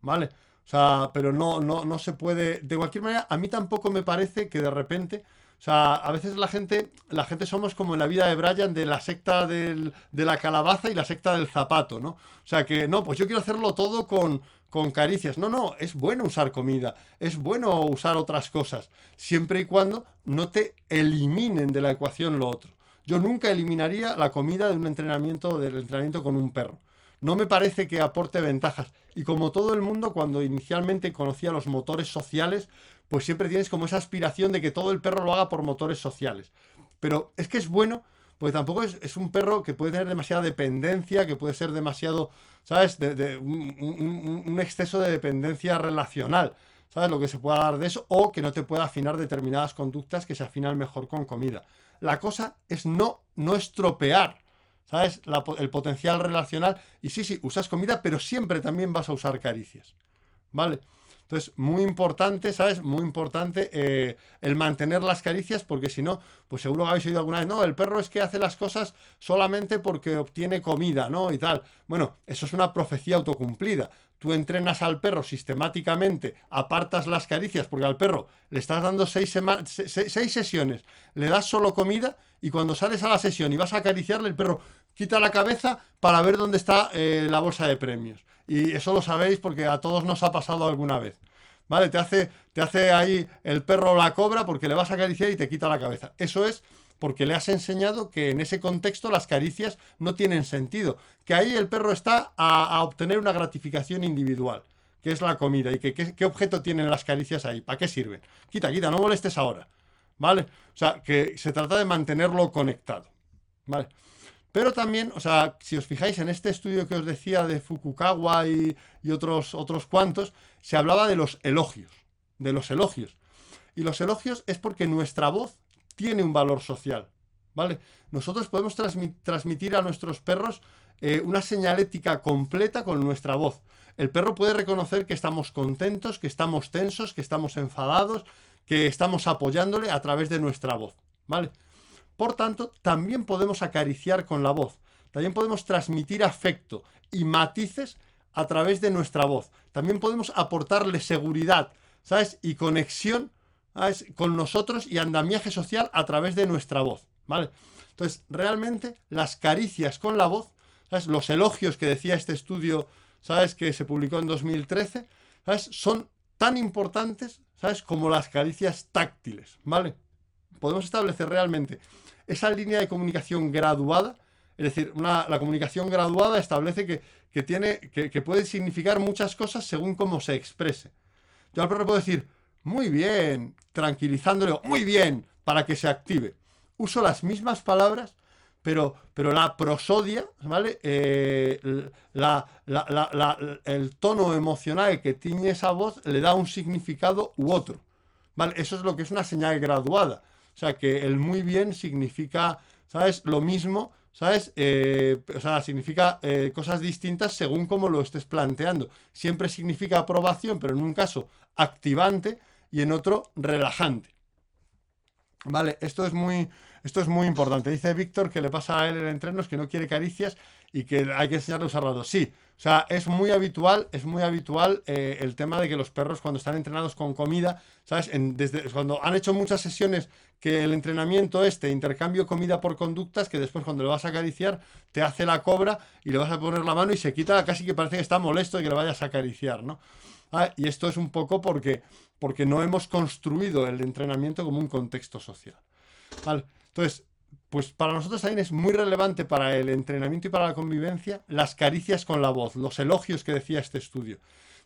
¿Vale? O sea, pero no, no, no se puede. De cualquier manera, a mí tampoco me parece que de repente. O sea, a veces la gente, la gente somos como en la vida de Brian de la secta de la calabaza y la secta del zapato, ¿no? O sea que no, pues yo quiero hacerlo todo con, con caricias. No, no, es bueno usar comida, es bueno usar otras cosas, siempre y cuando no te eliminen de la ecuación lo otro. Yo nunca eliminaría la comida de un entrenamiento, del entrenamiento con un perro. No me parece que aporte ventajas. Y como todo el mundo, cuando inicialmente conocía los motores sociales, pues siempre tienes como esa aspiración de que todo el perro lo haga por motores sociales. Pero es que es bueno porque tampoco es, un perro que puede tener demasiada dependencia, que puede ser demasiado, ¿sabes? De, un, exceso de dependencia relacional, ¿sabes? Lo que se pueda dar de eso, o que no te pueda afinar determinadas conductas que se afinan mejor con comida. La cosa es no, no estropear, ¿sabes? el potencial relacional. Y sí, sí, usas comida, pero siempre también vas a usar caricias, ¿vale? Entonces, muy importante, ¿sabes? Muy importante eh, el mantener las caricias, porque si no, pues seguro habéis oído alguna vez, no, el perro es que hace las cosas solamente porque obtiene comida, ¿no? Y tal. Bueno, eso es una profecía autocumplida. Tú entrenas al perro sistemáticamente, apartas las caricias, porque al perro le estás dando seis, sesiones, le das solo comida y cuando sales a la sesión y vas a acariciarle, el perro quita la cabeza para ver dónde está eh, la bolsa de premios. Y eso lo sabéis porque a todos nos ha pasado alguna vez. ¿Vale? Te hace, te hace ahí el perro la cobra porque le vas a acariciar y te quita la cabeza. Eso es porque le has enseñado que en ese contexto las caricias no tienen sentido. Que ahí el perro está a, obtener una gratificación individual, que es la comida. ¿Y que, qué objeto tienen las caricias ahí? ¿Para qué sirven? Quita, quita, no molestes ahora. ¿Vale? O sea, que se trata de mantenerlo conectado. ¿Vale? Pero también, o sea, si os fijáis en este estudio que os decía de Fukukawa y, otros, otros cuantos, se hablaba de los elogios, de los elogios. Y los elogios es porque nuestra voz tiene un valor social, ¿vale? Nosotros podemos transmitir a nuestros perros eh, una señalética completa con nuestra voz. El perro puede reconocer que estamos contentos, que estamos tensos, que estamos enfadados, que estamos apoyándole a través de nuestra voz, ¿vale? Por tanto, también podemos acariciar con la voz, también podemos transmitir afecto y matices a través de nuestra voz. También podemos aportarle seguridad, ¿sabes? Y conexión con nosotros y andamiaje social a través de nuestra voz, ¿vale? Entonces, realmente las caricias con la voz, ¿sabes? Los elogios que decía este estudio, ¿sabes? Que se publicó en 2013, ¿sabes? Son tan importantes, ¿sabes? Como las caricias táctiles, ¿vale? Podemos establecer realmente esa línea de comunicación graduada, es decir, la comunicación graduada establece que, tiene, que, puede significar muchas cosas según cómo se exprese. Yo al puedo decir, muy bien, tranquilizándole, muy bien, para que se active. Uso las mismas palabras, pero, pero la prosodia, ¿vale? Eh, el tono emocional que tiene esa voz le da un significado u otro. ¿Vale? Eso es lo que es una señal graduada. O sea, que el muy bien significa, ¿sabes? Lo mismo, ¿sabes? Eh, o sea, significa eh, cosas distintas según cómo lo estés planteando. Siempre significa aprobación, pero en un caso activante y en otro relajante. Vale, esto es muy, esto es muy importante. Dice Víctor que le pasa a él en entrenos que no quiere caricias y que hay que enseñarle a usar dos. Sí, o sea, es muy habitual, es muy habitual eh, el tema de que los perros cuando están entrenados con comida, ¿sabes? desde, cuando han hecho muchas sesiones que el entrenamiento este, intercambio comida por conductas, que después cuando le vas a acariciar te hace la cobra y le vas a poner la mano y se quita, casi que parece que está molesto de que le vayas a acariciar, ¿no? Ah, y esto es un poco porque, porque no hemos construido el entrenamiento como un contexto social. Entonces, pues para nosotros también es muy relevante para el entrenamiento y para la convivencia las caricias con la voz, los elogios que decía este estudio.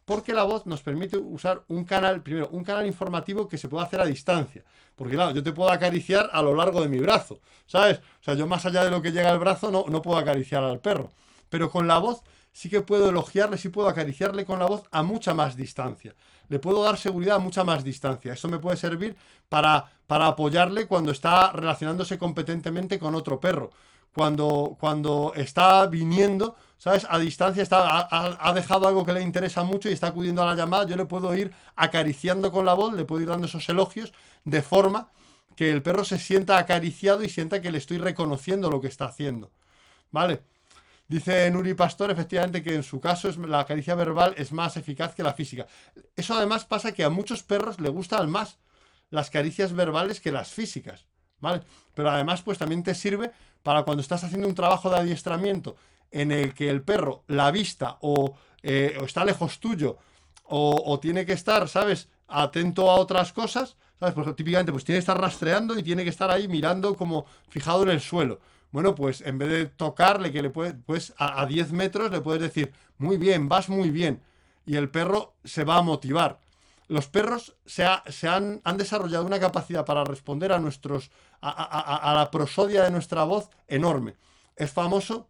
Porque la voz nos permite usar un canal, primero, un canal informativo que se puede hacer a distancia. Porque claro, yo te puedo acariciar a lo largo de mi brazo, ¿sabes? O sea, yo más allá de lo que llega al brazo no, no puedo acariciar al perro. Pero con la voz sí que puedo elogiarle, sí puedo acariciarle con la voz a mucha más distancia. Le puedo dar seguridad a mucha más distancia. Eso me puede servir para, para apoyarle cuando está relacionándose competentemente con otro perro. Cuando, cuando está viniendo, ¿sabes? A distancia está, ha, ha, dejado algo que le interesa mucho y está acudiendo a la llamada, yo le puedo ir acariciando con la voz, le puedo ir dando esos elogios de forma que el perro se sienta acariciado y sienta que le estoy reconociendo lo que está haciendo. ¿Vale? Dice Nuri Pastor, efectivamente, que en su caso es, la caricia verbal es más eficaz que la física. Eso además pasa que a muchos perros le gustan más las caricias verbales que las físicas, ¿vale? Pero además, pues también te sirve para cuando estás haciendo un trabajo de adiestramiento en el que el perro la vista o, eh, está lejos tuyo o, tiene que estar, ¿sabes? Atento a otras cosas, ¿sabes? Pues típicamente pues tiene que estar rastreando y tiene que estar ahí mirando como fijado en el suelo. Bueno, pues en vez de tocarle, que le puedes, pues a, 10 metros le puedes decir, muy bien, vas muy bien. Y el perro se va a motivar. Los perros se, han, desarrollado una capacidad para responder a, nuestros, a, la prosodia de nuestra voz enorme. Es famoso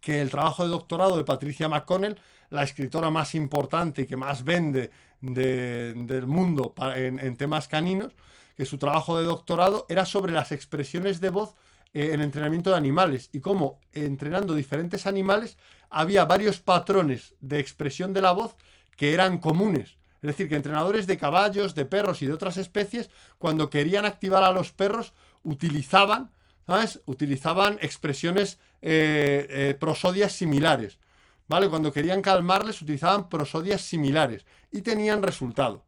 que el trabajo de doctorado de Patricia McConnell, la escritora más importante y que más vende del mundo en temas caninos, que su trabajo de doctorado era sobre las expresiones de voz eh, en entrenamiento de animales y cómo entrenando diferentes animales había varios patrones de expresión de la voz que eran comunes. Es decir, que entrenadores de caballos, de perros y de otras especies, cuando querían activar a los perros, utilizaban, ¿sabes? Utilizaban expresiones eh, eh, prosodias similares. ¿Vale? Cuando querían calmarles, utilizaban prosodias similares y tenían resultado.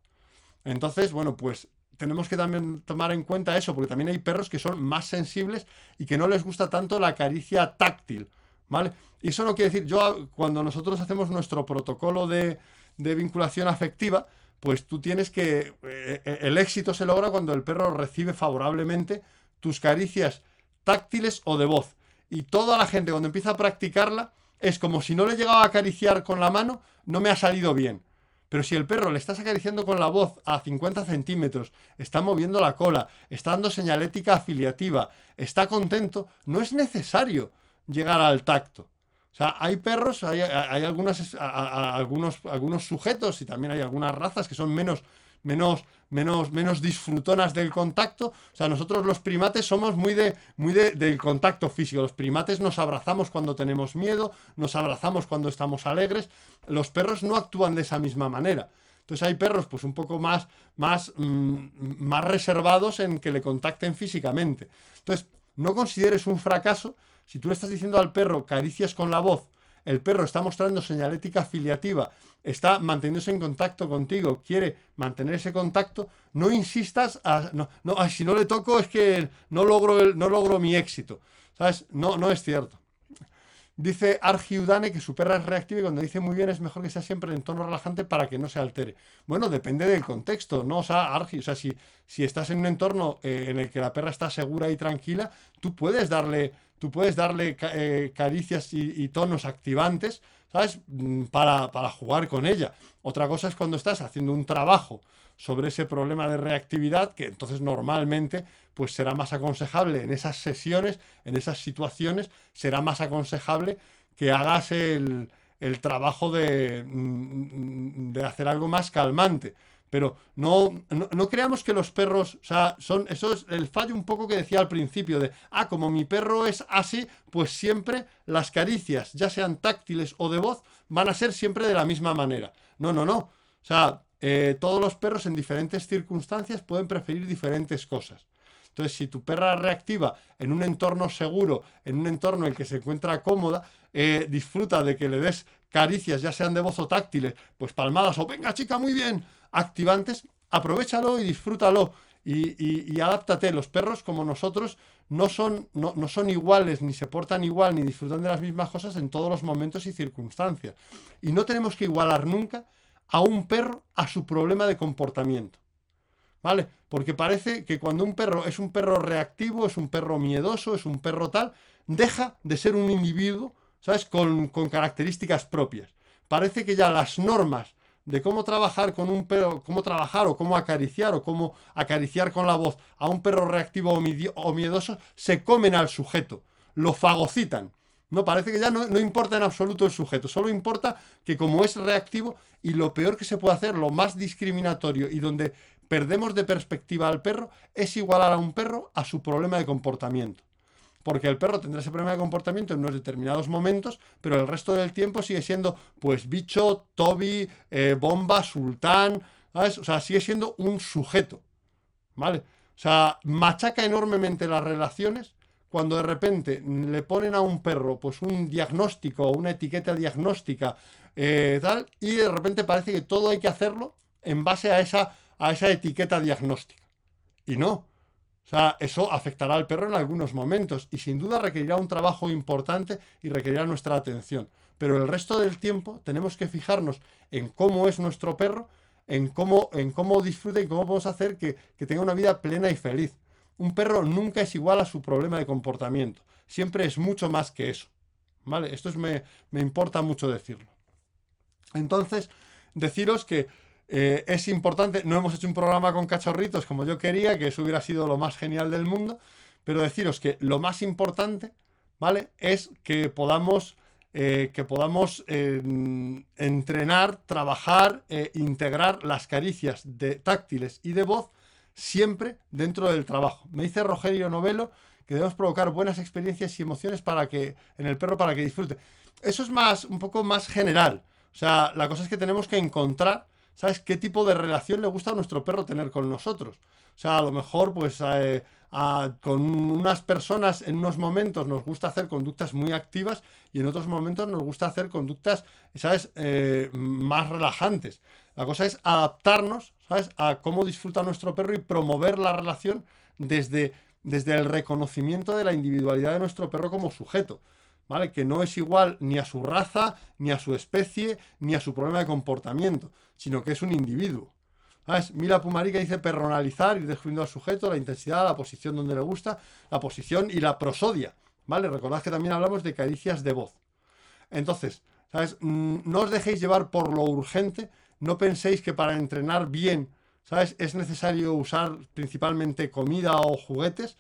Entonces, bueno, pues tenemos que también tomar en cuenta eso, porque también hay perros que son más sensibles y que no les gusta tanto la caricia táctil, ¿vale? Y eso no quiere decir, yo cuando nosotros hacemos nuestro protocolo de, vinculación afectiva, pues tú tienes que, eh, el éxito se logra cuando el perro recibe favorablemente tus caricias táctiles o de voz. Y toda la gente cuando empieza a practicarla es como si no le llegaba a acariciar con la mano, no me ha salido bien. Pero si el perro le estás acariciando con la voz a 50 centímetros, está moviendo la cola, está dando señalética afiliativa, está contento, no es necesario llegar al tacto. O sea, hay perros, hay, algunos, algunos sujetos y también hay algunas razas que son menos menos, menos, menos disfrutonas del contacto. O sea, nosotros los primates somos muy, de, muy de, del contacto físico. Los primates nos abrazamos cuando tenemos miedo, nos abrazamos cuando estamos alegres. Los perros no actúan de esa misma manera. Entonces hay perros pues un poco más, más, mm, más reservados en que le contacten físicamente. Entonces, no consideres un fracaso si tú le estás diciendo al perro caricias con la voz, el perro está mostrando señalética afiliativa está manteniéndose en contacto contigo, quiere mantener ese contacto, no insistas, a, no, si no le toco es que no logro, el, no logro mi éxito. ¿Sabes? No, no es cierto. Dice Argi Udane que su perra es reactiva y cuando dice muy bien es mejor que sea siempre en entorno relajante para que no se altere. Bueno, depende del contexto, ¿no? O sea, Argi, o sea, si, si estás en un entorno eh, en el que la perra está segura y tranquila, tú puedes darle, tú puedes darle eh, caricias y, tonos activantes, ¿sabes? Mm, para, para jugar con ella. Otra cosa es cuando estás haciendo un trabajo sobre ese problema de reactividad, que entonces normalmente pues será más aconsejable en esas sesiones, en esas situaciones, será más aconsejable que hagas el, trabajo de, mm, de, hacer algo más calmante. Pero no, no, creamos que los perros, o sea, son, eso es el fallo un poco que decía al principio de, ah, como mi perro es así, pues siempre las caricias, ya sean táctiles o de voz, van a ser siempre de la misma manera. No, no, no. O sea, eh, todos los perros en diferentes circunstancias pueden preferir diferentes cosas. Entonces, si tu perra reactiva en un entorno seguro, en un entorno en el que se encuentra cómoda, eh, disfruta de que le des caricias, ya sean de voz o táctiles, pues palmadas o venga chica, muy bien, activantes, aprovechalo y disfrútalo. Y, y, adáptate. Los perros, como nosotros, no son, no, no son iguales, ni se portan igual, ni disfrutan de las mismas cosas en todos los momentos y circunstancias. Y no tenemos que igualar nunca a un perro a su problema de comportamiento. ¿Vale? Porque parece que cuando un perro es un perro reactivo, es un perro miedoso, es un perro tal, deja de ser un individuo, ¿sabes? Con, características propias. Parece que ya las normas de cómo trabajar con un perro, cómo trabajar o cómo acariciar o cómo acariciar con la voz a un perro reactivo o miedoso se comen al sujeto, lo fagocitan. No, parece que ya no, importa en absoluto el sujeto, solo importa que como es reactivo y lo peor que se puede hacer, lo más discriminatorio y donde perdemos de perspectiva al perro, es igualar a un perro a su problema de comportamiento. Porque el perro tendrá ese problema de comportamiento en unos determinados momentos, pero el resto del tiempo sigue siendo, pues, bicho, Toby, eh, bomba, sultán, ¿sabes? O sea, sigue siendo un sujeto, ¿vale? O sea, machaca enormemente las relaciones cuando de repente le ponen a un perro pues un diagnóstico o una etiqueta diagnóstica eh, tal y de repente parece que todo hay que hacerlo en base a esa, a esa etiqueta diagnóstica. Y no. O sea, eso afectará al perro en algunos momentos y sin duda requerirá un trabajo importante y requerirá nuestra atención. Pero el resto del tiempo tenemos que fijarnos en cómo es nuestro perro, en cómo, en cómo disfruta y cómo podemos hacer que, que tenga una vida plena y feliz. Un perro nunca es igual a su problema de comportamiento. Siempre es mucho más que eso. ¿Vale? Esto es, me, importa mucho decirlo. Entonces, deciros que eh, es importante, no hemos hecho un programa con cachorritos como yo quería, que eso hubiera sido lo más genial del mundo, pero deciros que lo más importante, ¿vale? Es que podamos, eh, que podamos eh, entrenar, trabajar, integrar las caricias de táctiles y de voz siempre dentro del trabajo. Me dice Rogelio Novelo que debemos provocar buenas experiencias y emociones para que en el perro para que disfrute. Eso es más un poco más general. O sea, la cosa es que tenemos que encontrar, ¿sabes? qué tipo de relación le gusta a nuestro perro tener con nosotros. O sea, a lo mejor pues eh, con unas personas en unos momentos nos gusta hacer conductas muy activas y en otros momentos nos gusta hacer conductas, ¿sabes? Eh, más relajantes. La cosa es adaptarnos, ¿sabes? A cómo disfruta nuestro perro y promover la relación desde, desde el reconocimiento de la individualidad de nuestro perro como sujeto. ¿Vale? Que no es igual ni a su raza, ni a su especie, ni a su problema de comportamiento, sino que es un individuo. ¿Sabes? Mira Pumarica dice personalizar, ir descubriendo al sujeto, la intensidad, la posición donde le gusta, la posición y la prosodia. ¿Vale? Recordad que también hablamos de caricias de voz. Entonces, ¿sabes? Mm, no os dejéis llevar por lo urgente, no penséis que para entrenar bien, ¿sabes? Es necesario usar principalmente comida o juguetes,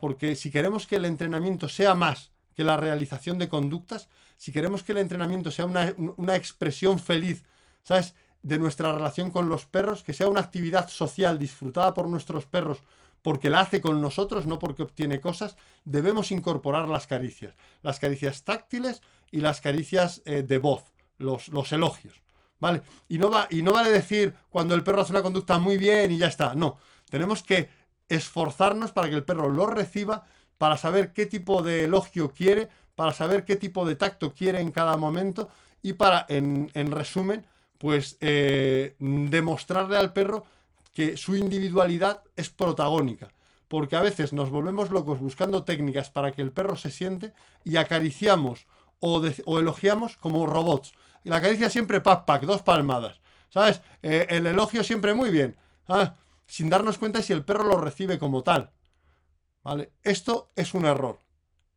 porque si queremos que el entrenamiento sea más que la realización de conductas, si queremos que el entrenamiento sea una, una expresión feliz, ¿sabes? De nuestra relación con los perros, que sea una actividad social disfrutada por nuestros perros porque la hace con nosotros, no porque obtiene cosas, debemos incorporar las caricias. Las caricias táctiles y las caricias eh, de voz, los, los elogios. ¿Vale? Y no, va, y no vale decir cuando el perro hace una conducta muy bien y ya está. No, tenemos que esforzarnos para que el perro lo reciba, para saber qué tipo de elogio quiere, para saber qué tipo de tacto quiere en cada momento y para, en, resumen, pues eh, demostrarle al perro que su individualidad es protagónica. Porque a veces nos volvemos locos buscando técnicas para que el perro se siente y acariciamos o, elogiamos como robots. La caricia siempre pac, dos palmadas. ¿Sabes? Eh, el elogio siempre muy bien. ¿sabes? Sin darnos cuenta si el perro lo recibe como tal. ¿Vale? Esto es un error.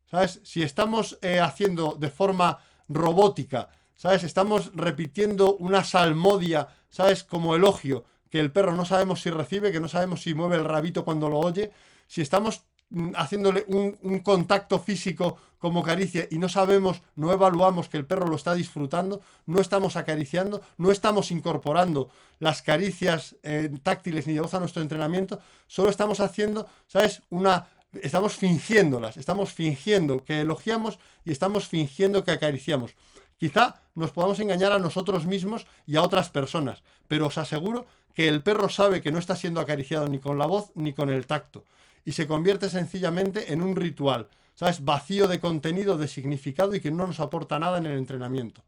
¿Sabes? Si estamos eh, haciendo de forma robótica, ¿sabes? Estamos repitiendo una salmodia, ¿sabes? Como elogio, que el perro no sabemos si recibe, que no sabemos si mueve el rabito cuando lo oye. Si estamos mm, haciéndole un, contacto físico como caricia y no sabemos, no evaluamos que el perro lo está disfrutando, no estamos acariciando, no estamos incorporando las caricias eh, táctiles ni de voz a nuestro entrenamiento, solo estamos haciendo, ¿sabes? Una estamos fingiéndolas, estamos fingiendo que elogiamos y estamos fingiendo que acariciamos. Quizá nos podamos engañar a nosotros mismos y a otras personas, pero os aseguro que el perro sabe que no está siendo acariciado ni con la voz ni con el tacto y se convierte sencillamente en un ritual, ¿sabes? Vacío de contenido, de significado y que no nos aporta nada en el entrenamiento.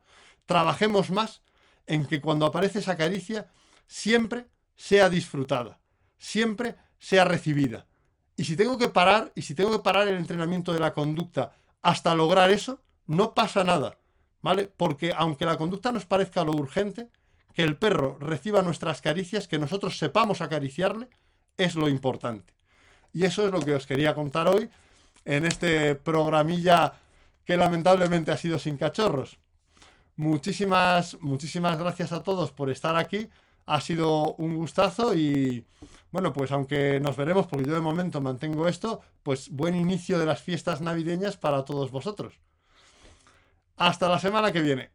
Trabajemos más en que cuando aparece esa caricia siempre sea disfrutada, siempre sea recibida. Y si tengo que parar, y si tengo que parar el entrenamiento de la conducta hasta lograr eso, no pasa nada, ¿vale? Porque aunque la conducta nos parezca lo urgente, que el perro reciba nuestras caricias, que nosotros sepamos acariciarle, es lo importante. Y eso es lo que os quería contar hoy en este programilla que lamentablemente ha sido sin cachorros. Muchísimas, muchísimas gracias a todos por estar aquí. Ha sido un gustazo y bueno, pues aunque nos veremos, porque yo de momento mantengo esto, pues buen inicio de las fiestas navideñas para todos vosotros. Hasta la semana que viene.